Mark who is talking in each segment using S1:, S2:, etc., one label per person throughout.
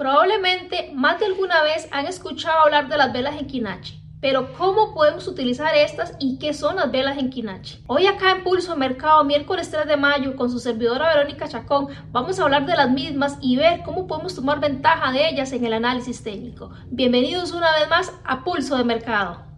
S1: Probablemente más de alguna vez han escuchado hablar de las velas en Kinachi, pero ¿cómo podemos utilizar estas y qué son las velas en Kinachi? Hoy acá en Pulso Mercado, miércoles 3 de mayo, con su servidora Verónica Chacón, vamos a hablar de las mismas y ver cómo podemos tomar ventaja de ellas en el análisis técnico. Bienvenidos una vez más a Pulso de Mercado.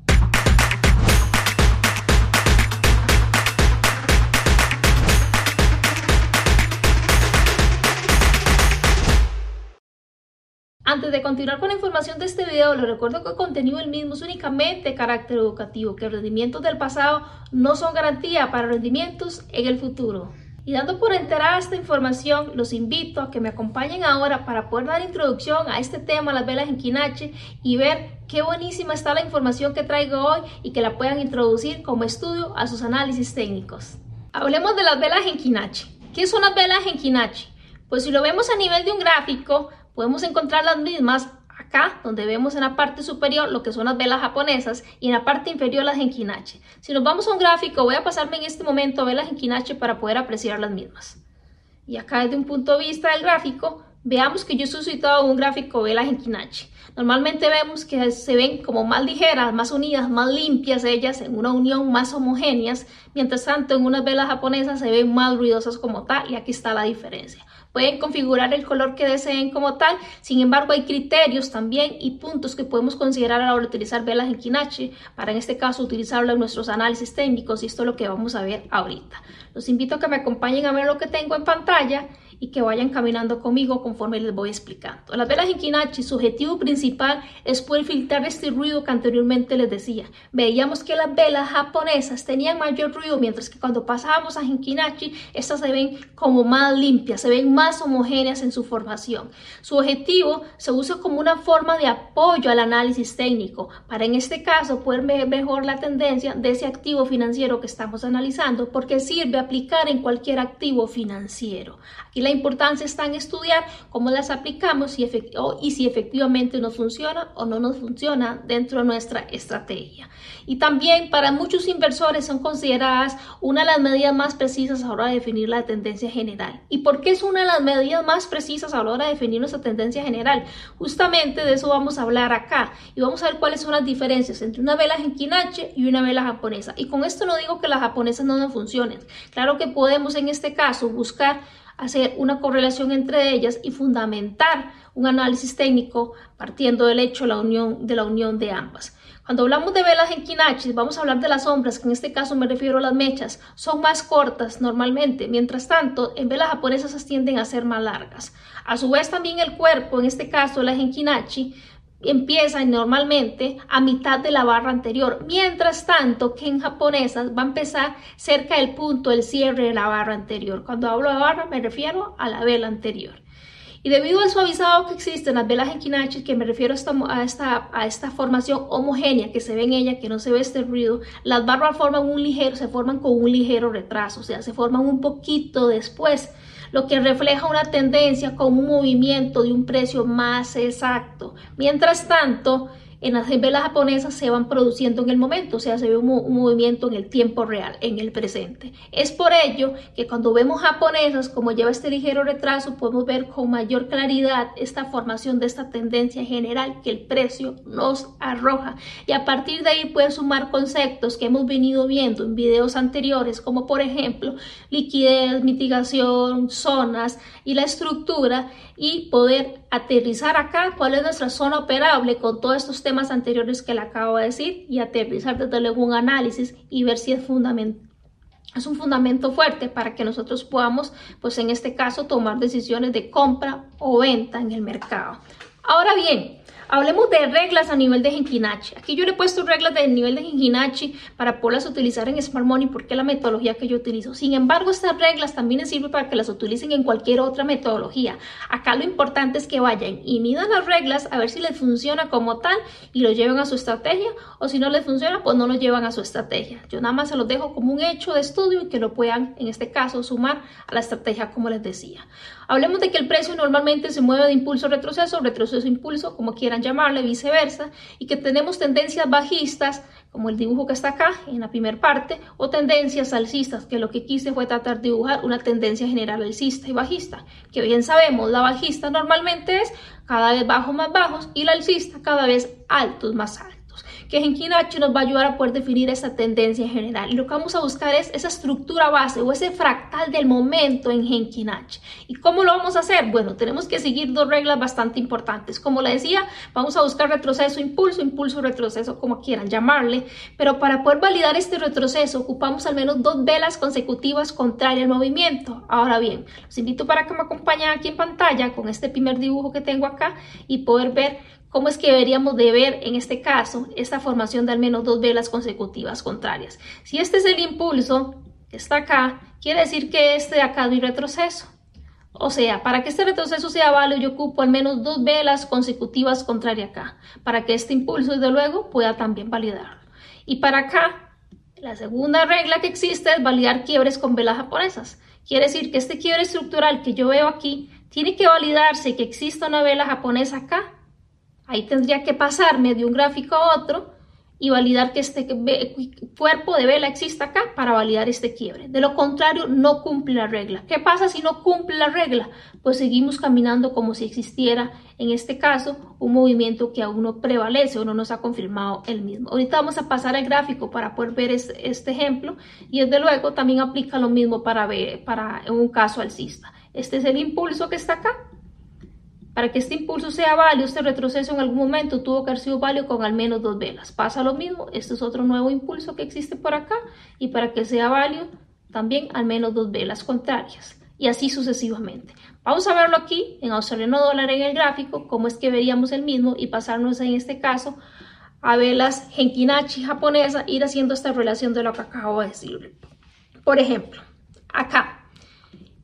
S1: Antes de continuar con la información de este video, les recuerdo que el contenido del mismo es únicamente carácter educativo, que rendimientos del pasado no son garantía para rendimientos en el futuro. Y dando por enterada esta información, los invito a que me acompañen ahora para poder dar introducción a este tema, las velas en Kinache, y ver qué buenísima está la información que traigo hoy y que la puedan introducir como estudio a sus análisis técnicos. Hablemos de las velas en Kinache. ¿Qué son las velas en Kinache? Pues si lo vemos a nivel de un gráfico, podemos encontrar las mismas acá, donde vemos en la parte superior lo que son las velas japonesas y en la parte inferior las enkinache. Si nos vamos a un gráfico, voy a pasarme en este momento a velas enkinache para poder apreciar las mismas. Y acá desde un punto de vista del gráfico, veamos que yo he suscitado un gráfico velas enkinache. Normalmente vemos que se ven como más ligeras, más unidas, más limpias ellas, en una unión más homogéneas, mientras tanto en unas velas japonesas se ven más ruidosas como tal y aquí está la diferencia. Pueden configurar el color que deseen como tal, sin embargo hay criterios también y puntos que podemos considerar a la hora de utilizar velas en Kinachi, para en este caso utilizarlo en nuestros análisis técnicos y esto es lo que vamos a ver ahorita. Los invito a que me acompañen a ver lo que tengo en pantalla y que vayan caminando conmigo conforme les voy explicando. Las velas en Kinachi, su objetivo principal es poder filtrar este ruido que anteriormente les decía. Veíamos que las velas japonesas tenían mayor ruido, mientras que cuando pasábamos a Hinkinachi, estas se ven como más limpias, se ven más homogéneas en su formación. Su objetivo se usa como una forma de apoyo al análisis técnico, para en este caso poder ver mejor la tendencia de ese activo financiero que estamos analizando, porque sirve aplicar en cualquier activo financiero. Aquí la importancia está en estudiar cómo las aplicamos y, si efectivamente nos funciona o no nos funciona dentro de nuestra estrategia. Y también para muchos inversores son consideradas una de las medidas más precisas a la hora de definir la tendencia general. ¿Y por qué es una de las medidas más precisas a la hora de definir nuestra tendencia general? Justamente de eso vamos a hablar acá y vamos a ver cuáles son las diferencias entre una vela Genkinache y una vela japonesa. Y con esto no digo que las japonesas no nos funcionen. Claro que podemos en este caso buscar hacer una correlación entre ellas y fundamentar un análisis técnico partiendo del hecho de la unión de, la unión de ambas. Cuando hablamos de velas en Kinachi, vamos a hablar de las sombras, que en este caso me refiero a las mechas, son más cortas normalmente, mientras tanto en velas japonesas tienden a ser más largas. A su vez también el cuerpo, en este caso la Genkinachi, empieza normalmente a mitad de la barra anterior, mientras tanto que en japonesas va a empezar cerca del punto del cierre de la barra anterior. Cuando hablo de barra me refiero a la vela anterior. Y debido al suavizado que existe en las velas en Kinachi, que me refiero a esta, a, esta, a esta formación homogénea que se ve en ella, que no se ve este ruido, las barras forman un ligero, se forman con un ligero retraso, o sea, se forman un poquito después lo que refleja una tendencia con un movimiento de un precio más exacto. Mientras tanto, en las velas japonesas se van produciendo en el momento, o sea, se ve un, movimiento en el tiempo real, en el presente. Es por ello que cuando vemos japonesas, como lleva este ligero retraso, podemos ver con mayor claridad esta formación de esta tendencia general que el precio nos arroja. Y a partir de ahí pueden sumar conceptos que hemos venido viendo en videos anteriores, como por ejemplo liquidez, mitigación, zonas y la estructura, y poder aterrizar acá cuál es nuestra zona operable con todos estos temas anteriores que le acabo de decir y aterrizar desde luego un análisis y ver si es fundamental es un fundamento fuerte para que nosotros podamos, pues en este caso, tomar decisiones de compra o venta en el mercado. Ahora bien, Hablemos de reglas a nivel de Genkinachi. Aquí yo le he puesto reglas del nivel de Genkinachi para poderlas utilizar en Smart Money porque es la metodología que yo utilizo. Sin embargo, estas reglas también sirven para que las utilicen en cualquier otra metodología. Acá lo importante es que vayan y midan las reglas a ver si les funciona como tal y lo lleven a su estrategia o si no les funciona, pues no lo llevan a su estrategia. Yo nada más se los dejo como un hecho de estudio y que lo puedan, en este caso, sumar a la estrategia como les decía. Hablemos de que el precio normalmente se mueve de impulso retroceso, retroceso retroceso, impulso, como quieran llamarle, viceversa, y que tenemos tendencias bajistas, como el dibujo que está acá en la primera parte, o tendencias alcistas, que lo que quise fue tratar de dibujar una tendencia general alcista y bajista, que bien sabemos, la bajista normalmente es cada vez bajos más bajos y la alcista cada vez altos más altos que Genkinachi nos va a ayudar a poder definir esa tendencia general. Y lo que vamos a buscar es esa estructura base o ese fractal del momento en Genkinachi. ¿Y cómo lo vamos a hacer? Bueno, tenemos que seguir dos reglas bastante importantes. Como le decía, vamos a buscar retroceso, impulso, impulso, retroceso, como quieran llamarle. Pero para poder validar este retroceso, ocupamos al menos dos velas consecutivas contrarias al movimiento. Ahora bien, los invito para que me acompañen aquí en pantalla con este primer dibujo que tengo acá y poder ver ¿Cómo es que deberíamos de ver en este caso esta formación de al menos dos velas consecutivas contrarias? Si este es el impulso que está acá, quiere decir que este acá es mi retroceso. O sea, para que este retroceso sea válido, yo ocupo al menos dos velas consecutivas contrarias acá, para que este impulso, desde luego, pueda también validarlo. Y para acá, la segunda regla que existe es validar quiebres con velas japonesas. Quiere decir que este quiebre estructural que yo veo aquí, tiene que validarse que exista una vela japonesa acá Ahí tendría que pasarme de un gráfico a otro y validar que este cuerpo de vela exista acá para validar este quiebre. De lo contrario, no cumple la regla. ¿Qué pasa si no cumple la regla? Pues seguimos caminando como si existiera, en este caso, un movimiento que aún no prevalece o no nos ha confirmado el mismo. Ahorita vamos a pasar al gráfico para poder ver este, ejemplo y desde luego también aplica lo mismo para, ver, para un caso alcista. Este es el impulso que está acá para que este impulso sea válido, este retroceso en algún momento tuvo que haber sido válido con al menos dos velas. Pasa lo mismo, este es otro nuevo impulso que existe por acá y para que sea válido también al menos dos velas contrarias y así sucesivamente. Vamos a verlo aquí en australiano dólar en el gráfico, cómo es que veríamos el mismo y pasarnos en este caso a velas Genkinachi japonesa, ir haciendo esta relación de lo que acabo de decir. Por ejemplo, acá,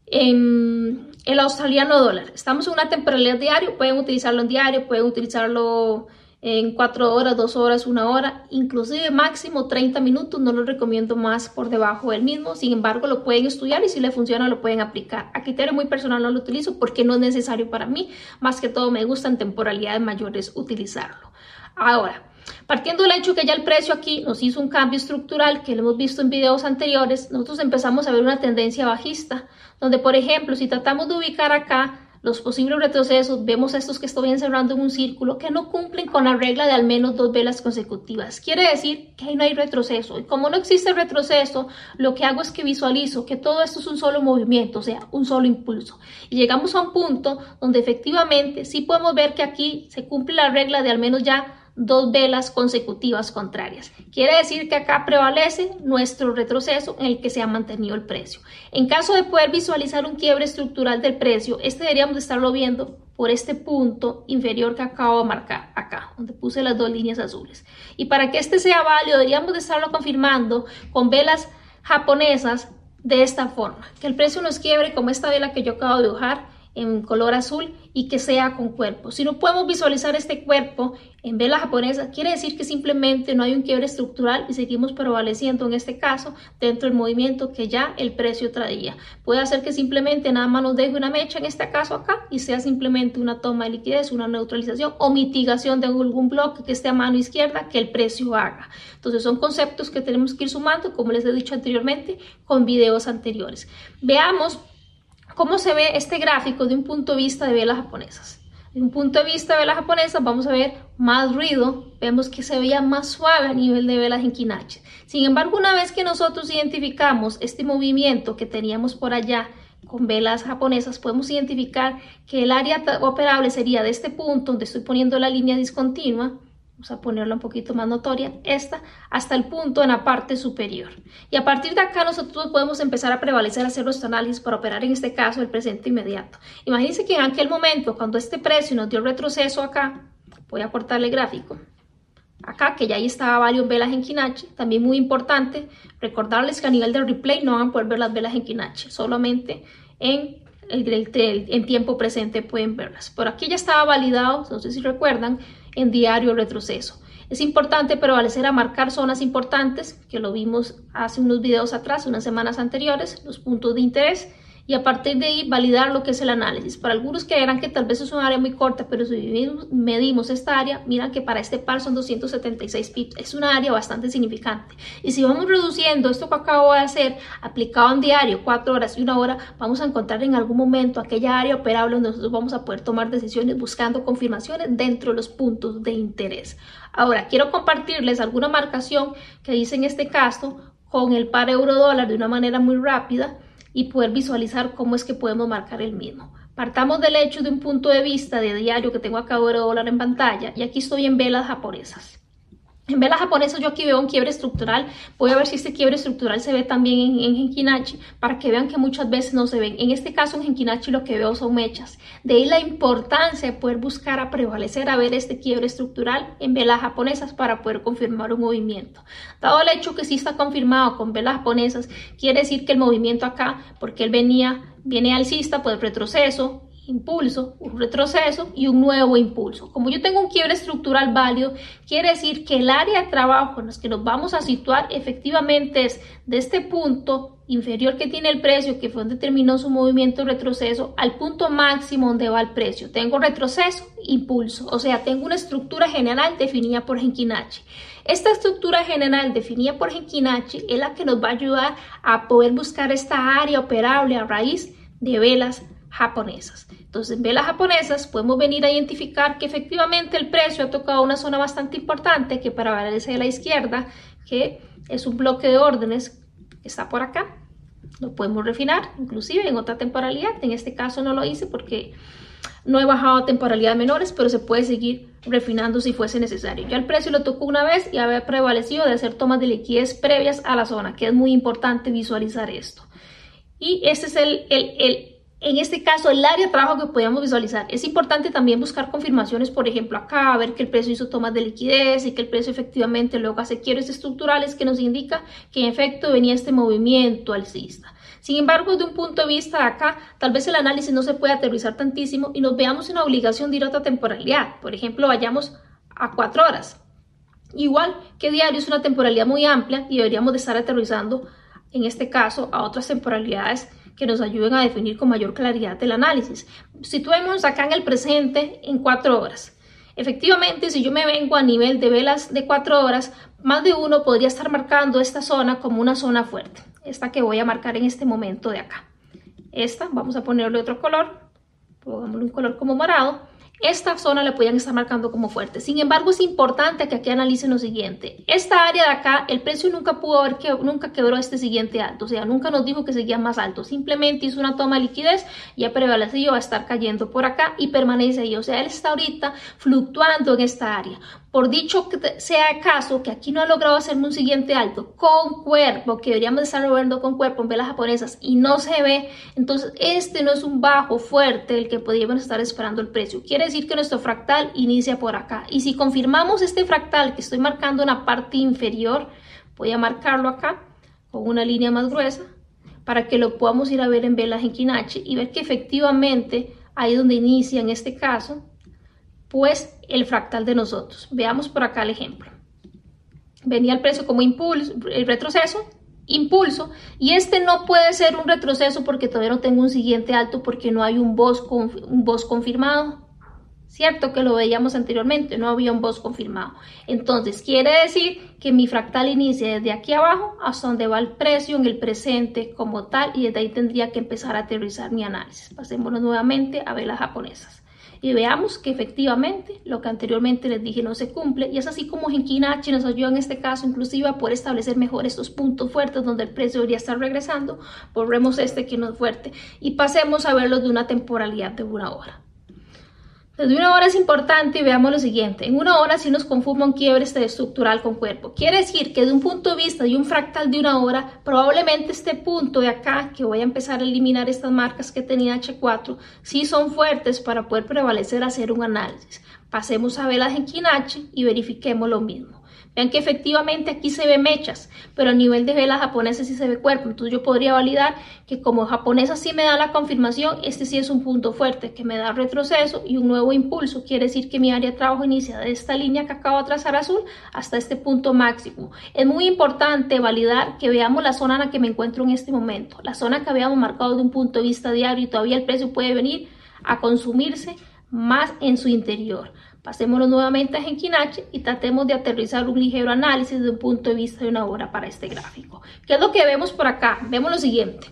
S1: en el australiano dólar. Estamos en una temporalidad diaria, pueden utilizarlo en diario, pueden utilizarlo en 4 horas, 2 horas, 1 hora, inclusive máximo 30 minutos, no lo recomiendo más por debajo del mismo, sin embargo lo pueden estudiar y si le funciona lo pueden aplicar. A criterio muy personal no lo utilizo porque no es necesario para mí, más que todo me gusta en temporalidades mayores utilizarlo. Ahora, Partiendo del hecho que ya el precio aquí nos hizo un cambio estructural que lo hemos visto en videos anteriores, nosotros empezamos a ver una tendencia bajista, donde por ejemplo, si tratamos de ubicar acá los posibles retrocesos, vemos estos que estoy encerrando en un círculo que no cumplen con la regla de al menos dos velas consecutivas. Quiere decir que ahí no hay retroceso. Y como no existe retroceso, lo que hago es que visualizo que todo esto es un solo movimiento, o sea, un solo impulso. Y llegamos a un punto donde efectivamente sí podemos ver que aquí se cumple la regla de al menos ya dos velas consecutivas contrarias. Quiere decir que acá prevalece nuestro retroceso en el que se ha mantenido el precio. En caso de poder visualizar un quiebre estructural del precio, este deberíamos de estarlo viendo por este punto inferior que acabo de marcar acá, donde puse las dos líneas azules. Y para que este sea válido, deberíamos de estarlo confirmando con velas japonesas de esta forma, que el precio nos quiebre como esta vela que yo acabo de dibujar en color azul y que sea con cuerpo. Si no podemos visualizar este cuerpo en vela japonesa, quiere decir que simplemente no hay un quiebre estructural y seguimos prevaleciendo en este caso dentro del movimiento que ya el precio traía. Puede hacer que simplemente nada más nos deje una mecha en este caso acá y sea simplemente una toma de liquidez, una neutralización o mitigación de algún bloque que esté a mano izquierda que el precio haga. Entonces son conceptos que tenemos que ir sumando, como les he dicho anteriormente, con videos anteriores. Veamos ¿Cómo se ve este gráfico de un punto de vista de velas japonesas? De un punto de vista de velas japonesas vamos a ver más ruido, vemos que se veía más suave a nivel de velas en Kinachi. Sin embargo, una vez que nosotros identificamos este movimiento que teníamos por allá con velas japonesas, podemos identificar que el área operable sería de este punto donde estoy poniendo la línea discontinua, vamos a ponerla un poquito más notoria, esta, hasta el punto en la parte superior. Y a partir de acá nosotros podemos empezar a prevalecer, hacer nuestro análisis para operar en este caso el presente inmediato. Imagínense que en aquel momento, cuando este precio nos dio retroceso acá, voy a cortarle gráfico, acá que ya ahí estaba varios velas en Kinachi, también muy importante recordarles que a nivel del replay no van a poder ver las velas en Kinachi, solamente en el, en tiempo presente pueden verlas. Por aquí ya estaba validado, no sé si recuerdan, en diario retroceso. Es importante prevalecer a marcar zonas importantes, que lo vimos hace unos videos atrás, unas semanas anteriores, los puntos de interés, y a partir de ahí validar lo que es el análisis. Para algunos que verán que tal vez es un área muy corta, pero si medimos esta área, miran que para este par son 276 pips. Es una área bastante significante. Y si vamos reduciendo esto que acabo de hacer, aplicado en diario, 4 horas y una hora, vamos a encontrar en algún momento aquella área operable donde nosotros vamos a poder tomar decisiones buscando confirmaciones dentro de los puntos de interés. Ahora, quiero compartirles alguna marcación que dice en este caso con el par euro dólar de una manera muy rápida y poder visualizar cómo es que podemos marcar el mismo. Partamos del hecho de un punto de vista de diario que tengo acá de dólar en pantalla y aquí estoy en velas japonesas. En velas japonesas yo aquí veo un quiebre estructural. Voy a ver si este quiebre estructural se ve también en, en para que vean que muchas veces no se ven. En este caso en Genkinachi lo que veo son mechas. De ahí la importancia de poder buscar a prevalecer a ver este quiebre estructural en velas japonesas para poder confirmar un movimiento. Dado el hecho que sí está confirmado con velas japonesas, quiere decir que el movimiento acá, porque él venía, viene alcista, pues retroceso, impulso, un retroceso y un nuevo impulso. Como yo tengo un quiebre estructural válido, quiere decir que el área de trabajo en la que nos vamos a situar efectivamente es de este punto inferior que tiene el precio, que fue donde terminó su movimiento retroceso, al punto máximo donde va el precio. Tengo retroceso, impulso, o sea, tengo una estructura general definida por Genkinachi. Esta estructura general definida por Genkinachi es la que nos va a ayudar a poder buscar esta área operable a raíz de velas japonesas. Entonces, en velas japonesas podemos venir a identificar que efectivamente el precio ha tocado una zona bastante importante que para valerse de la izquierda, que es un bloque de órdenes está por acá. Lo podemos refinar, inclusive en otra temporalidad. En este caso no lo hice porque no he bajado a temporalidades menores, pero se puede seguir refinando si fuese necesario. Ya el precio lo tocó una vez y había prevalecido de hacer tomas de liquidez previas a la zona, que es muy importante visualizar esto. Y este es el, el, el en este caso, el área de trabajo que podíamos visualizar. Es importante también buscar confirmaciones, por ejemplo, acá, ver que el precio hizo tomas de liquidez y que el precio efectivamente luego hace quiebres estructurales que nos indica que en efecto venía este movimiento alcista. Sin embargo, de un punto de vista acá, tal vez el análisis no se puede aterrizar tantísimo y nos veamos en la obligación de ir a otra temporalidad. Por ejemplo, vayamos a cuatro horas. Igual que diario es una temporalidad muy amplia y deberíamos de estar aterrizando, en este caso, a otras temporalidades que nos ayuden a definir con mayor claridad el análisis. Situemos acá en el presente en cuatro horas. Efectivamente, si yo me vengo a nivel de velas de cuatro horas, más de uno podría estar marcando esta zona como una zona fuerte. Esta que voy a marcar en este momento de acá. Esta, vamos a ponerle otro color, pongámosle un color como morado esta zona le podían estar marcando como fuerte. Sin embargo, es importante que aquí analicen lo siguiente. Esta área de acá, el precio nunca pudo haber que nunca quebró este siguiente alto. O sea, nunca nos dijo que seguía más alto. Simplemente hizo una toma de liquidez y ha prevalecido a estar cayendo por acá y permanece ahí. O sea, él está ahorita fluctuando en esta área por dicho que sea caso que aquí no ha logrado hacerme un siguiente alto con cuerpo, que deberíamos estar moviendo con cuerpo en velas japonesas y no se ve, entonces este no es un bajo fuerte el que podríamos estar esperando el precio. Quiere decir que nuestro fractal inicia por acá. Y si confirmamos este fractal que estoy marcando en la parte inferior, voy a marcarlo acá con una línea más gruesa para que lo podamos ir a ver en velas en Kinachi y ver que efectivamente ahí donde inicia en este caso pues el fractal de nosotros. Veamos por acá el ejemplo. Venía el precio como impulso, el retroceso, impulso, y este no puede ser un retroceso porque todavía no tengo un siguiente alto porque no hay un boss, un boss confirmado. Cierto que lo veíamos anteriormente, no había un boss confirmado. Entonces, quiere decir que mi fractal inicia desde aquí abajo hasta donde va el precio en el presente como tal y desde ahí tendría que empezar a aterrizar mi análisis. Pasémonos nuevamente a ver las japonesas y veamos que efectivamente lo que anteriormente les dije no se cumple. Y es así como Genkinachi nos ayuda en este caso inclusive a poder establecer mejor estos puntos fuertes donde el precio debería estar regresando, borremos este que no es fuerte y pasemos a verlos de una temporalidad de una hora. Desde una hora es importante y veamos lo siguiente. En una hora si nos conforma un quiebre este estructural con cuerpo. Quiere decir que de un punto de vista de un fractal de una hora, probablemente este punto de acá, que voy a empezar a eliminar estas marcas que tenía H4, sí son fuertes para poder prevalecer hacer un análisis. Pasemos a velas en Kinachi y verifiquemos lo mismo. Vean que efectivamente aquí se ve mechas, pero a nivel de vela japonesa sí se ve cuerpo. Entonces yo podría validar que como japonesa sí me da la confirmación, este sí es un punto fuerte que me da retroceso y un nuevo impulso. Quiere decir que mi área de trabajo inicia de esta línea que acabo de trazar azul hasta este punto máximo. Es muy importante validar que veamos la zona en la que me encuentro en este momento. La zona que habíamos marcado de un punto de vista diario y todavía el precio puede venir a consumirse más en su interior. Pasémonos nuevamente a Genkinachi y tratemos de aterrizar un ligero análisis desde un punto de vista de una hora para este gráfico. ¿Qué es lo que vemos por acá? Vemos lo siguiente.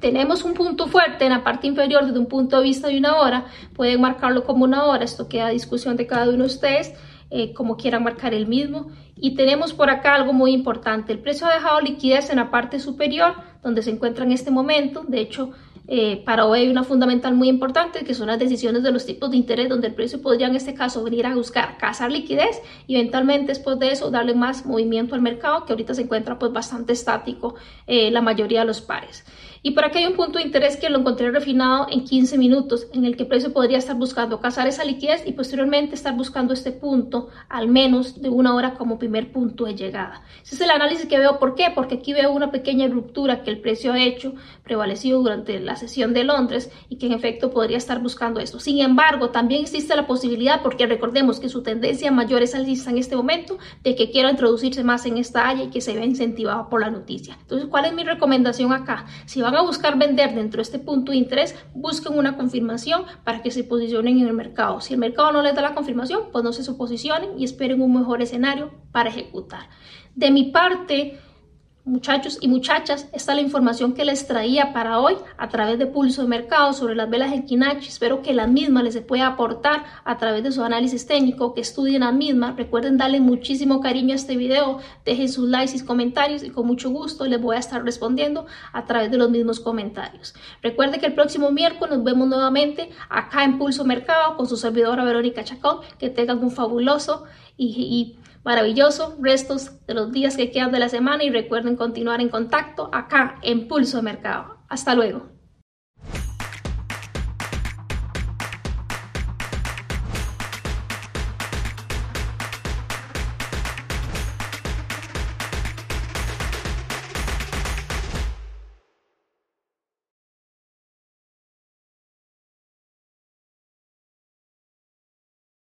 S1: Tenemos un punto fuerte en la parte inferior desde un punto de vista de una hora. Pueden marcarlo como una hora. Esto queda a discusión de cada uno de ustedes. Eh, como quieran marcar el mismo. Y tenemos por acá algo muy importante. El precio ha dejado liquidez en la parte superior, donde se encuentra en este momento. De hecho, eh, para hoy hay una fundamental muy importante que son las decisiones de los tipos de interés donde el precio podría en este caso venir a buscar cazar liquidez y eventualmente después de eso darle más movimiento al mercado que ahorita se encuentra pues bastante estático eh, la mayoría de los pares. Y por aquí hay un punto de interés que lo encontré refinado en 15 minutos, en el que el precio podría estar buscando cazar esa liquidez y posteriormente estar buscando este punto, al menos de una hora como primer punto de llegada. Ese es el análisis que veo. ¿Por qué? Porque aquí veo una pequeña ruptura que el precio ha hecho, prevalecido durante la sesión de Londres y que en efecto podría estar buscando esto. Sin embargo, también existe la posibilidad, porque recordemos que su tendencia mayor es alcista en este momento, de que quiera introducirse más en esta área y que se vea incentivado por la noticia. Entonces, ¿cuál es mi recomendación acá? Si van a buscar vender dentro de este punto de interés, busquen una confirmación para que se posicionen en el mercado. Si el mercado no les da la confirmación, pues no se posicionen y esperen un mejor escenario para ejecutar. De mi parte, Muchachos y muchachas, esta es la información que les traía para hoy a través de Pulso de Mercado sobre las velas en Kinachi. Espero que las mismas les pueda aportar a través de su análisis técnico, que estudien las mismas. Recuerden darle muchísimo cariño a este video, dejen sus likes y comentarios y con mucho gusto les voy a estar respondiendo a través de los mismos comentarios. Recuerden que el próximo miércoles nos vemos nuevamente acá en Pulso Mercado con su servidora Verónica Chacón. Que tengan un fabuloso y maravilloso restos de los días que quedan de la semana y recuerden continuar en contacto acá en Pulso de Mercado. Hasta luego.